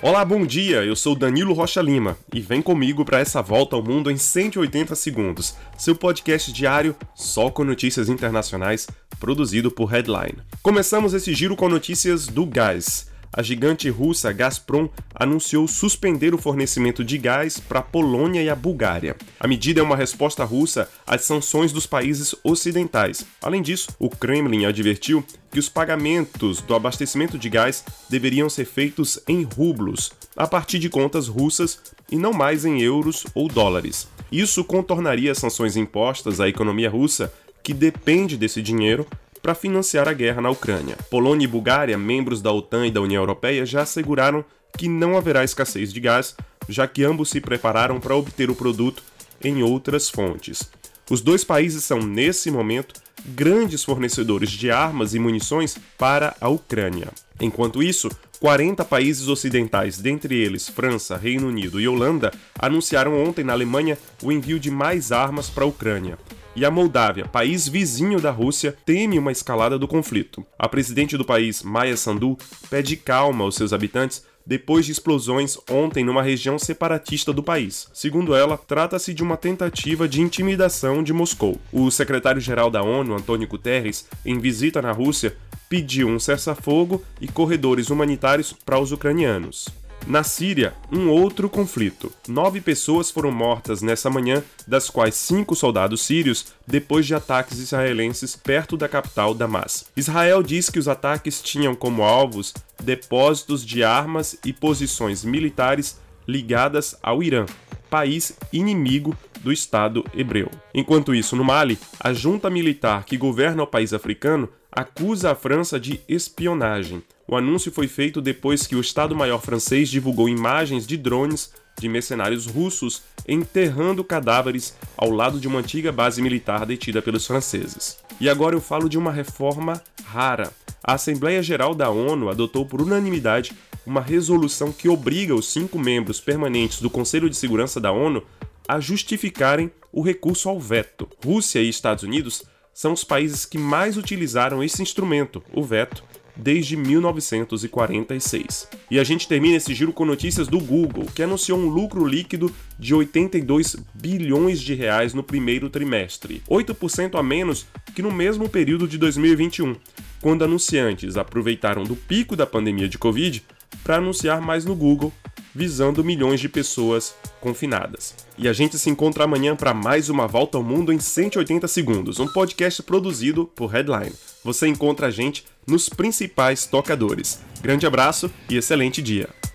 Olá, bom dia. Eu sou Danilo Rocha Lima e vem comigo para essa volta ao mundo em 180 segundos, seu podcast diário só com notícias internacionais, produzido por Headline. Começamos esse giro com notícias do gás a gigante russa Gazprom anunciou suspender o fornecimento de gás para a Polônia e a Bulgária. A medida é uma resposta russa às sanções dos países ocidentais. Além disso, o Kremlin advertiu que os pagamentos do abastecimento de gás deveriam ser feitos em rublos, a partir de contas russas e não mais em euros ou dólares. Isso contornaria as sanções impostas à economia russa, que depende desse dinheiro para financiar a guerra na Ucrânia. Polônia e Bulgária, membros da OTAN e da União Europeia, já asseguraram que não haverá escassez de gás, já que ambos se prepararam para obter o produto em outras fontes. Os dois países são, nesse momento, grandes fornecedores de armas e munições para a Ucrânia. Enquanto isso, 40 países ocidentais, dentre eles França, Reino Unido e Holanda, anunciaram ontem na Alemanha o envio de mais armas para a Ucrânia e a Moldávia, país vizinho da Rússia, teme uma escalada do conflito. A presidente do país, Maia Sandu, pede calma aos seus habitantes depois de explosões ontem numa região separatista do país. Segundo ela, trata-se de uma tentativa de intimidação de Moscou. O secretário-geral da ONU, Antônio Guterres, em visita na Rússia, pediu um cessar-fogo e corredores humanitários para os ucranianos. Na Síria, um outro conflito. Nove pessoas foram mortas nessa manhã, das quais cinco soldados sírios, depois de ataques israelenses perto da capital Damas. Israel diz que os ataques tinham como alvos depósitos de armas e posições militares ligadas ao Irã, país inimigo do Estado hebreu. Enquanto isso, no Mali, a junta militar que governa o país africano acusa a França de espionagem. O anúncio foi feito depois que o Estado-Maior francês divulgou imagens de drones de mercenários russos enterrando cadáveres ao lado de uma antiga base militar detida pelos franceses. E agora eu falo de uma reforma rara. A Assembleia Geral da ONU adotou por unanimidade uma resolução que obriga os cinco membros permanentes do Conselho de Segurança da ONU a justificarem o recurso ao veto. Rússia e Estados Unidos são os países que mais utilizaram esse instrumento, o veto, desde 1946. E a gente termina esse giro com notícias do Google, que anunciou um lucro líquido de 82 bilhões de reais no primeiro trimestre, 8% a menos que no mesmo período de 2021, quando anunciantes aproveitaram do pico da pandemia de Covid para anunciar mais no Google, visando milhões de pessoas confinadas. E a gente se encontra amanhã para mais uma volta ao mundo em 180 segundos, um podcast produzido por Headline. Você encontra a gente nos principais tocadores. Grande abraço e excelente dia!